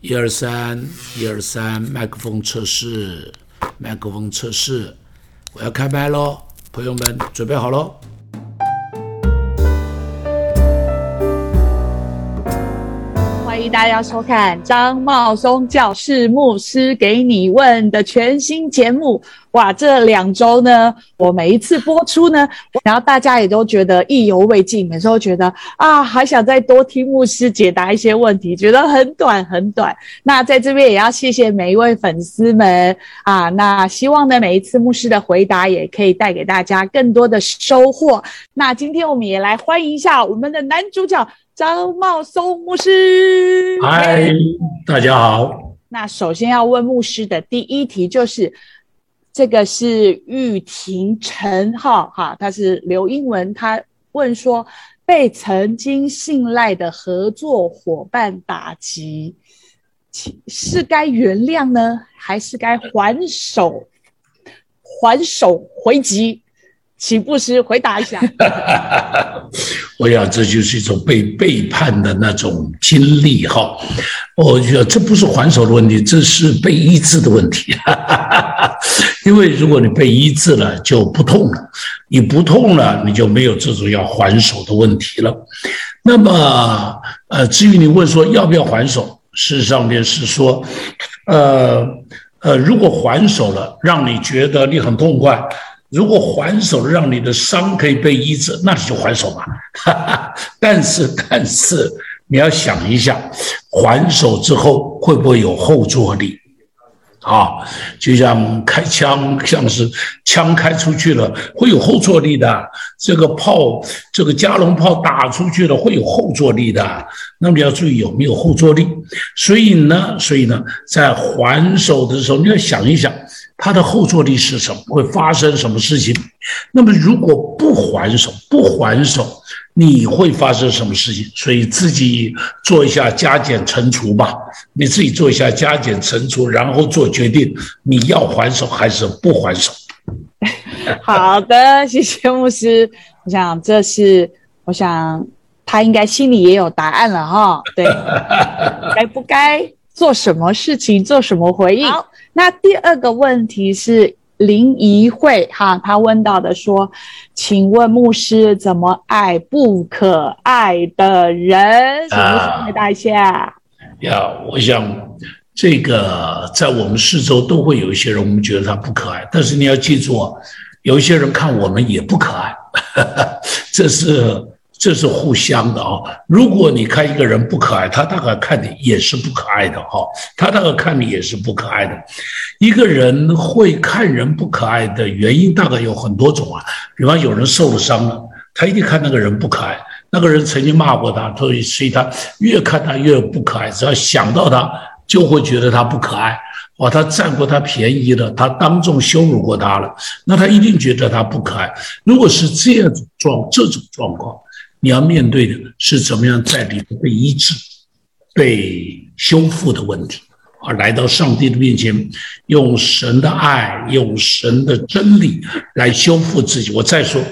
一二三，一二三，麦克风测试，麦克风测试，我要开麦喽，朋友们准备好喽。欢迎大家收看张茂松教室牧师给你问的全新节目。哇，这两周呢，我每一次播出呢，然后大家也都觉得意犹未尽，每次都觉得啊，还想再多听牧师解答一些问题，觉得很短很短。那在这边也要谢谢每一位粉丝们啊，那希望呢，每一次牧师的回答也可以带给大家更多的收获。那今天我们也来欢迎一下我们的男主角。张茂松牧师，嗨，大家好。那首先要问牧师的第一题就是，这个是玉婷陈哈哈，他是刘英文，他问说被曾经信赖的合作伙伴打击，是该原谅呢，还是该还手还手回击？请牧师回答一下。我想这就是一种被背叛的那种经历哈。我觉得这不是还手的问题，这是被医治的问题。因为如果你被医治了，就不痛了；你不痛了，你就没有这种要还手的问题了。那么，呃，至于你问说要不要还手，事实上面是说，呃呃，如果还手了，让你觉得你很痛快。如果还手让你的伤可以被医治，那你就还手吧。但是，但是你要想一下，还手之后会不会有后坐力？啊，就像开枪，像是枪开出去了，会有后坐力的。这个炮，这个加农炮打出去了，会有后坐力的。那么要注意有没有后坐力。所以呢，所以呢，在还手的时候，你要想一想。它的后坐力是什么？会发生什么事情？那么如果不还手，不还手，你会发生什么事情？所以自己做一下加减乘除吧，你自己做一下加减乘除，然后做决定，你要还手还是不还手？好的，谢谢牧师。我想这是，我想他应该心里也有答案了哈。对，该不该做什么事情，做什么回应？那第二个问题是林怡慧哈，他问到的说，请问牧师怎么爱不可爱的人？请牧师回答一下。呀，我想这个在我们四周都会有一些人，我们觉得他不可爱，但是你要记住，有一些人看我们也不可爱，这是。这是互相的啊！如果你看一个人不可爱，他大概看你也是不可爱的哈。他大概看你也是不可爱的。一个人会看人不可爱的原因大概有很多种啊。比方有人受了伤了，他一定看那个人不可爱。那个人曾经骂过他，所以所以他越看他越不可爱。只要想到他，就会觉得他不可爱。哇，他占过他便宜了，他当众羞辱过他了，那他一定觉得他不可爱。如果是这样状这种状况。你要面对的是怎么样在里头被医治、被修复的问题，而来到上帝的面前，用神的爱、用神的真理来修复自己。我再说，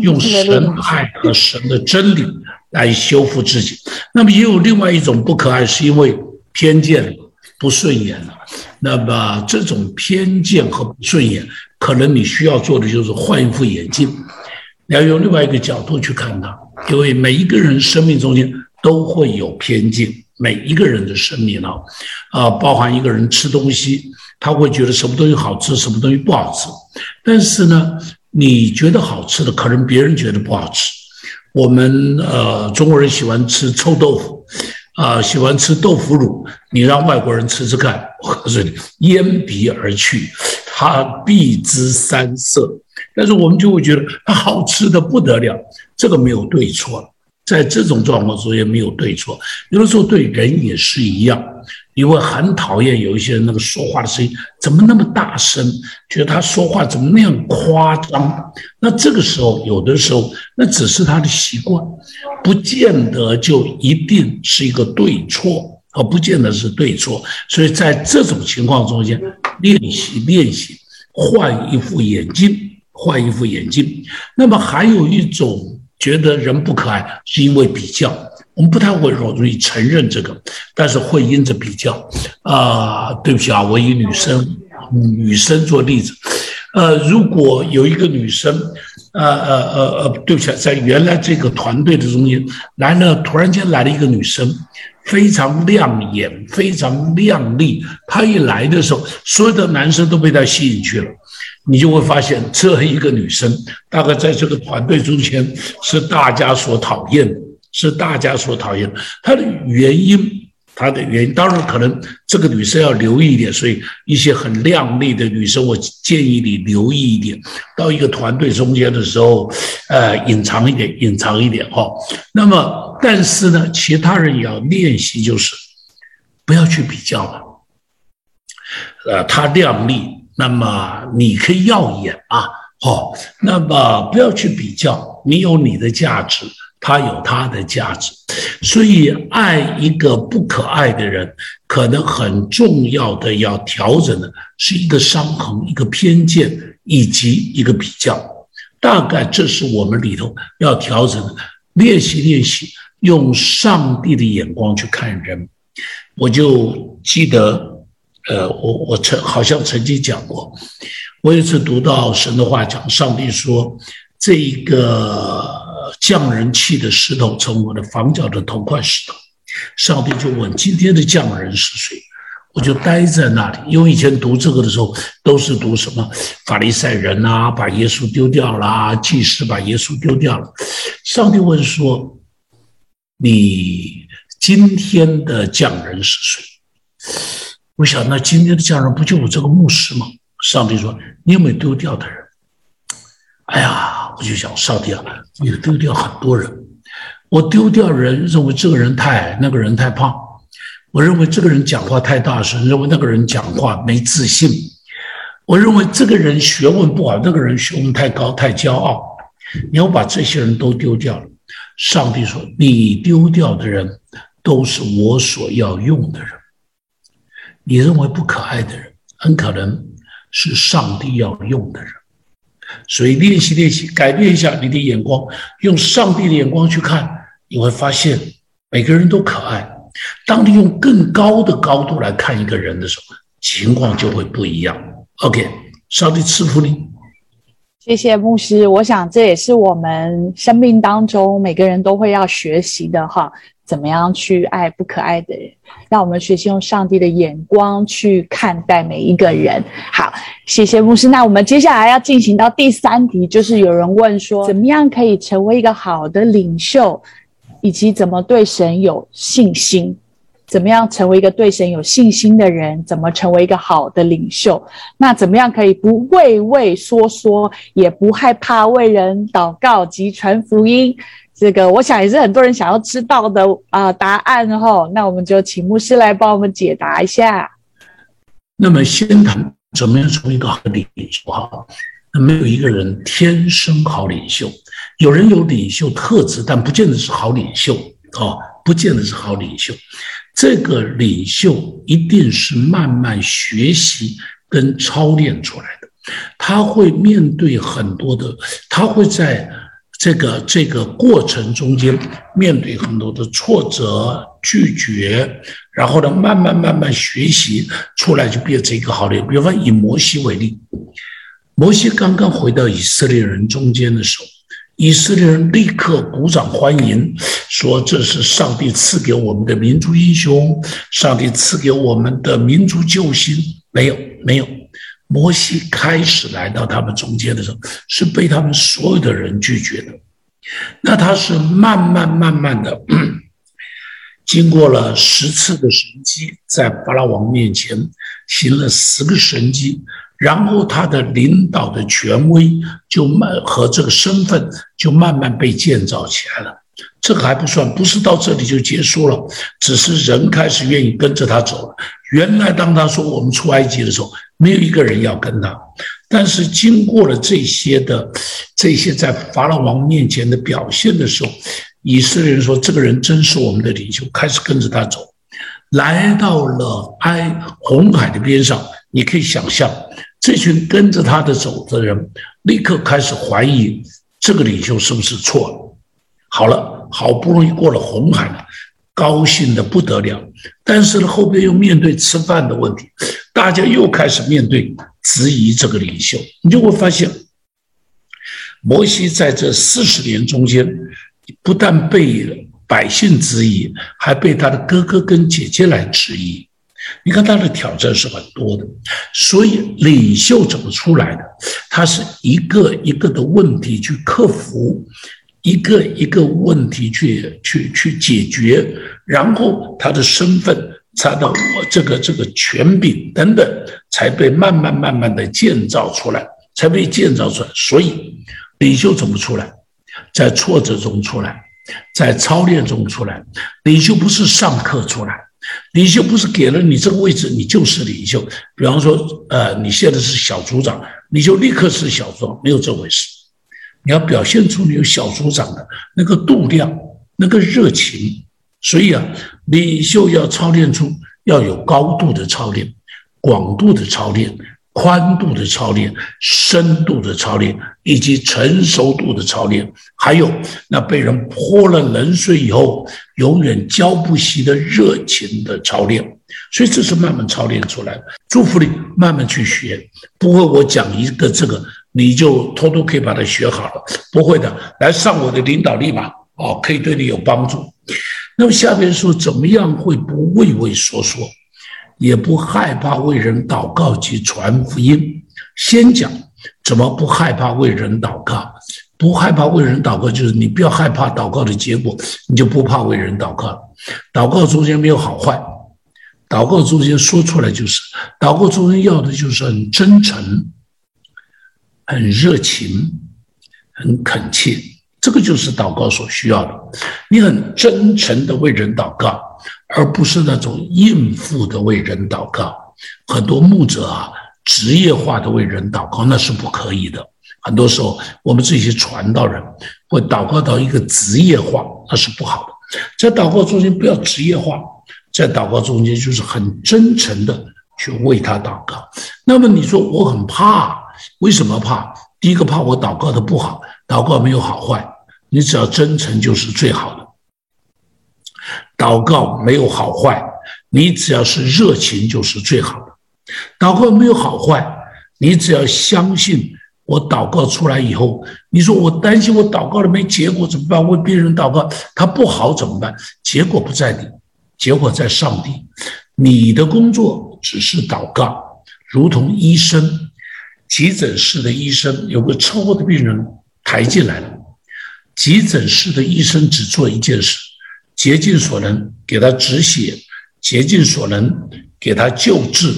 用神的爱和神的真理来修复自己。那么也有另外一种不可爱，是因为偏见不顺眼了。那么这种偏见和不顺眼，可能你需要做的就是换一副眼镜，你要用另外一个角度去看它。因为每一个人生命中间都会有偏见，每一个人的生命呢，啊，包含一个人吃东西，他会觉得什么东西好吃，什么东西不好吃。但是呢，你觉得好吃的，可能别人觉得不好吃。我们呃，中国人喜欢吃臭豆腐，啊，喜欢吃豆腐乳。你让外国人吃吃看，我告诉你，咽鼻而去，他避之三色。但是我们就会觉得它好吃的不得了。这个没有对错，在这种状况中也没有对错。有的时候对人也是一样，你会很讨厌有一些人那个说话的声音怎么那么大声，觉得他说话怎么那样夸张。那这个时候，有的时候那只是他的习惯，不见得就一定是一个对错，而不见得是对错。所以在这种情况中间，练习练习，换一副眼镜，换一副眼镜。那么还有一种。觉得人不可爱，是因为比较，我们不太会容易承认这个，但是会因着比较啊，对不起啊，我以女生女生做例子，呃，如果有一个女生，呃呃呃呃，对不起，在原来这个团队的中间来了，突然间来了一个女生。非常亮眼，非常靓丽。她一来的时候，所有的男生都被她吸引去了。你就会发现，这一个女生大概在这个团队中间是大家所讨厌的，是大家所讨厌的。她的原因，她的原因，当然可能这个女生要留意一点。所以，一些很靓丽的女生，我建议你留意一点。到一个团队中间的时候，呃，隐藏一点，隐藏一点哈。那么。但是呢，其他人也要练习，就是不要去比较了。呃，他靓丽，那么你可以耀眼啊，好，那么不要去比较，你有你的价值，他有他的价值。所以，爱一个不可爱的人，可能很重要的要调整的是一个伤痕、一个偏见以及一个比较。大概这是我们里头要调整的，练习练习。用上帝的眼光去看人，我就记得，呃，我我曾好像曾经讲过，我有一次读到神的话，讲上帝说，这一个匠人砌的石头成我的房角的头块石头，上帝就问今天的匠人是谁？我就待在那里，因为以前读这个的时候都是读什么法利赛人啊，把耶稣丢掉了，祭司把耶稣丢掉了，上帝问说。你今天的匠人是谁？我想，那今天的家人不就我这个牧师吗？上帝说：“你有没有丢掉的人？”哎呀，我就想，上帝啊，你丢掉很多人。我丢掉人，认为这个人太矮，那个人太胖；我认为这个人讲话太大声，认为那个人讲话没自信；我认为这个人学问不好，那个人学问太高，太骄傲。你要把这些人都丢掉了。上帝说：“你丢掉的人，都是我所要用的人。你认为不可爱的人，很可能是上帝要用的人。所以练习练习，改变一下你的眼光，用上帝的眼光去看，你会发现每个人都可爱。当你用更高的高度来看一个人的时候，情况就会不一样。OK，上帝赐福你。”谢谢牧师，我想这也是我们生命当中每个人都会要学习的哈，怎么样去爱不可爱的人，让我们学习用上帝的眼光去看待每一个人。好，谢谢牧师。那我们接下来要进行到第三题，就是有人问说，怎么样可以成为一个好的领袖，以及怎么对神有信心。怎么样成为一个对神有信心的人？怎么成为一个好的领袖？那怎么样可以不畏畏缩缩，也不害怕为人祷告及传福音？这个我想也是很多人想要知道的啊答案哈。那我们就请牧师来帮我们解答一下。那么先谈怎么样成为一个好领袖哈？那没有一个人天生好领袖，有人有领袖特质，但不见得是好领袖啊，不见得是好领袖。这个领袖一定是慢慢学习跟操练出来的，他会面对很多的，他会在这个这个过程中间面对很多的挫折、拒绝，然后呢，慢慢慢慢学习出来，就变成一个好的。比方以摩西为例，摩西刚刚回到以色列人中间的时候。以色列人立刻鼓掌欢迎，说：“这是上帝赐给我们的民族英雄，上帝赐给我们的民族救星。”没有，没有。摩西开始来到他们中间的时候，是被他们所有的人拒绝的。那他是慢慢慢慢的，经过了十次的神迹，在法拉王面前行了十个神迹。然后他的领导的权威就慢和这个身份就慢慢被建造起来了。这个还不算，不是到这里就结束了，只是人开始愿意跟着他走了。原来当他说我们出埃及的时候，没有一个人要跟他，但是经过了这些的这些在法老王面前的表现的时候，以色列人说这个人真是我们的领袖，开始跟着他走，来到了埃红海的边上，你可以想象。这群跟着他的走的人，立刻开始怀疑这个领袖是不是错了。好了，好不容易过了红海了，高兴的不得了。但是呢，后边又面对吃饭的问题，大家又开始面对质疑这个领袖。你就会发现，摩西在这四十年中间，不但被百姓质疑，还被他的哥哥跟姐姐来质疑。你看他的挑战是很多的，所以领袖怎么出来的？他是一个一个的问题去克服，一个一个问题去去去解决，然后他的身份、他的这个这个权柄等等，才被慢慢慢慢的建造出来，才被建造出来。所以领袖怎么出来？在挫折中出来，在操练中出来。领袖不是上课出来。领袖不是给了你这个位置，你就是领袖。比方说，呃，你现在是小组长，你就立刻是小组长，没有这回事。你要表现出你有小组长的那个度量、那个热情。所以啊，领袖要操练出要有高度的操练、广度的操练。宽度的操练、深度的操练，以及成熟度的操练，还有那被人泼了冷水以后永远浇不熄的热情的操练，所以这是慢慢操练出来的。祝福你慢慢去学，不会我讲一个这个你就偷偷可以把它学好了，不会的。来上我的领导力嘛，哦，可以对你有帮助。那么下边说怎么样会不畏畏缩缩？也不害怕为人祷告及传福音。先讲怎么不害怕为人祷告，不害怕为人祷告，就是你不要害怕祷告的结果，你就不怕为人祷告。祷告中间没有好坏，祷告中间说出来就是，祷告中间要的就是很真诚、很热情、很恳切，这个就是祷告所需要的。你很真诚的为人祷告。而不是那种应付的为人祷告，很多牧者啊，职业化的为人祷告那是不可以的。很多时候，我们这些传道人会祷告到一个职业化，那是不好的。在祷告中间不要职业化，在祷告中间就是很真诚的去为他祷告。那么你说我很怕，为什么怕？第一个怕我祷告的不好，祷告没有好坏，你只要真诚就是最好的。祷告没有好坏，你只要是热情就是最好的。祷告没有好坏，你只要相信我祷告出来以后，你说我担心我祷告了没结果怎么办？为别人祷告他不好怎么办？结果不在你，结果在上帝。你的工作只是祷告，如同医生，急诊室的医生有个车祸的病人抬进来了，急诊室的医生只做一件事。竭尽所能给他止血，竭尽所能给他救治，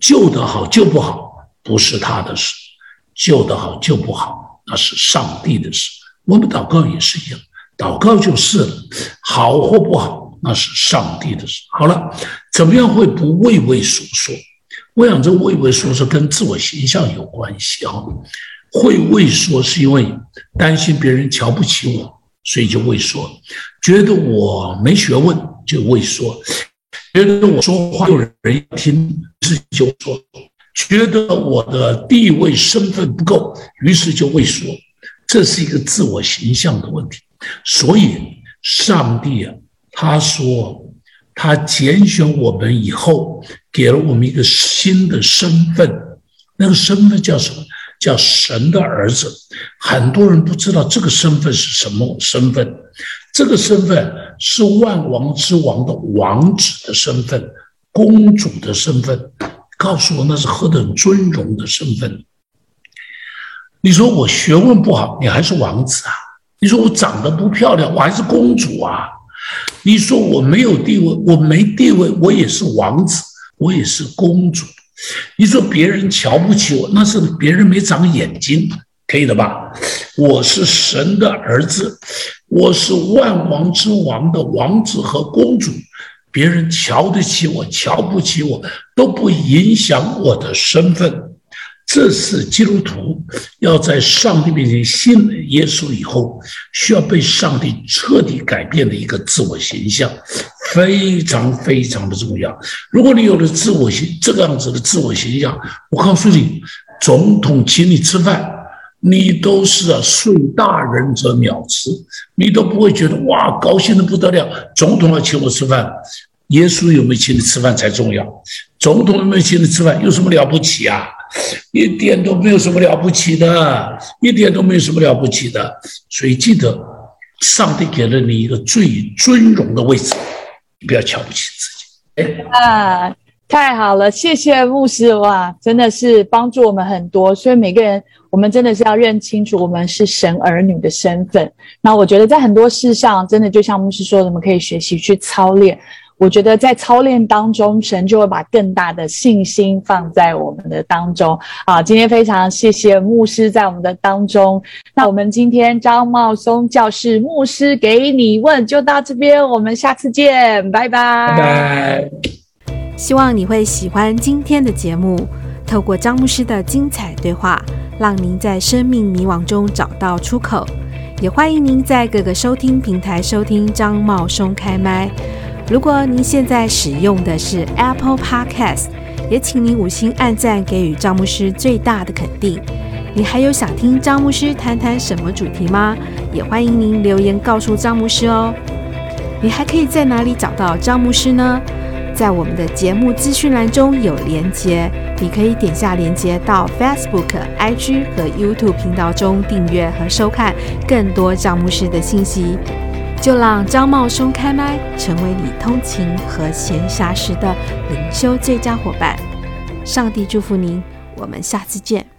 救得好救不好不是他的事，救得好救不好那是上帝的事。我们祷告也是一样，祷告就是了，好或不好那是上帝的事。好了，怎么样会不畏畏缩缩？我想这畏畏缩缩跟自我形象有关系啊。会畏缩是因为担心别人瞧不起我。所以就畏缩，觉得我没学问就畏缩，觉得我说话有人听是就说，觉得我的地位身份不够，于是就畏缩，这是一个自我形象的问题。所以上帝啊，他说他拣选我们以后，给了我们一个新的身份，那个身份叫什么？叫神的儿子，很多人不知道这个身份是什么身份。这个身份是万王之王的王子的身份，公主的身份。告诉我那是何等尊荣的身份！你说我学问不好，你还是王子啊？你说我长得不漂亮，我还是公主啊？你说我没有地位，我没地位，我也是王子，我也是公主。你说别人瞧不起我，那是别人没长眼睛，可以的吧？我是神的儿子，我是万王之王的王子和公主，别人瞧得起我，瞧不起我，都不影响我的身份。这是基督徒要在上帝面前信耶稣以后，需要被上帝彻底改变的一个自我形象，非常非常的重要。如果你有了自我形这个样子的自我形象，我告诉你，总统请你吃饭，你都是啊，睡大人者鸟吃，你都不会觉得哇，高兴的不得了。总统要请我吃饭，耶稣有没有请你吃饭才重要。总统有没有请你吃饭有什么了不起啊？一点都没有什么了不起的，一点都没有什么了不起的。所以记得，上帝给了你一个最尊荣的位置，你不要瞧不起自己。哎啊，太好了，谢谢牧师哇，真的是帮助我们很多。所以每个人。我们真的是要认清楚，我们是神儿女的身份。那我觉得在很多事上，真的就像牧师说的，我们可以学习去操练。我觉得在操练当中，神就会把更大的信心放在我们的当中。啊，今天非常谢谢牧师在我们的当中。那我们今天张茂松教室牧师给你问就到这边，我们下次见，拜拜。拜拜。希望你会喜欢今天的节目，透过张牧师的精彩对话。让您在生命迷惘中找到出口，也欢迎您在各个收听平台收听张茂松开麦。如果您现在使用的是 Apple Podcast，也请您五星按赞，给予张牧师最大的肯定。你还有想听张牧师谈谈什么主题吗？也欢迎您留言告诉张牧师哦。你还可以在哪里找到张牧师呢？在我们的节目资讯栏中有连接，你可以点下连接到 Facebook、IG 和 YouTube 频道中订阅和收看更多张牧师的信息。就让张茂松开麦，成为你通勤和闲暇时的灵修最佳伙伴。上帝祝福您，我们下次见。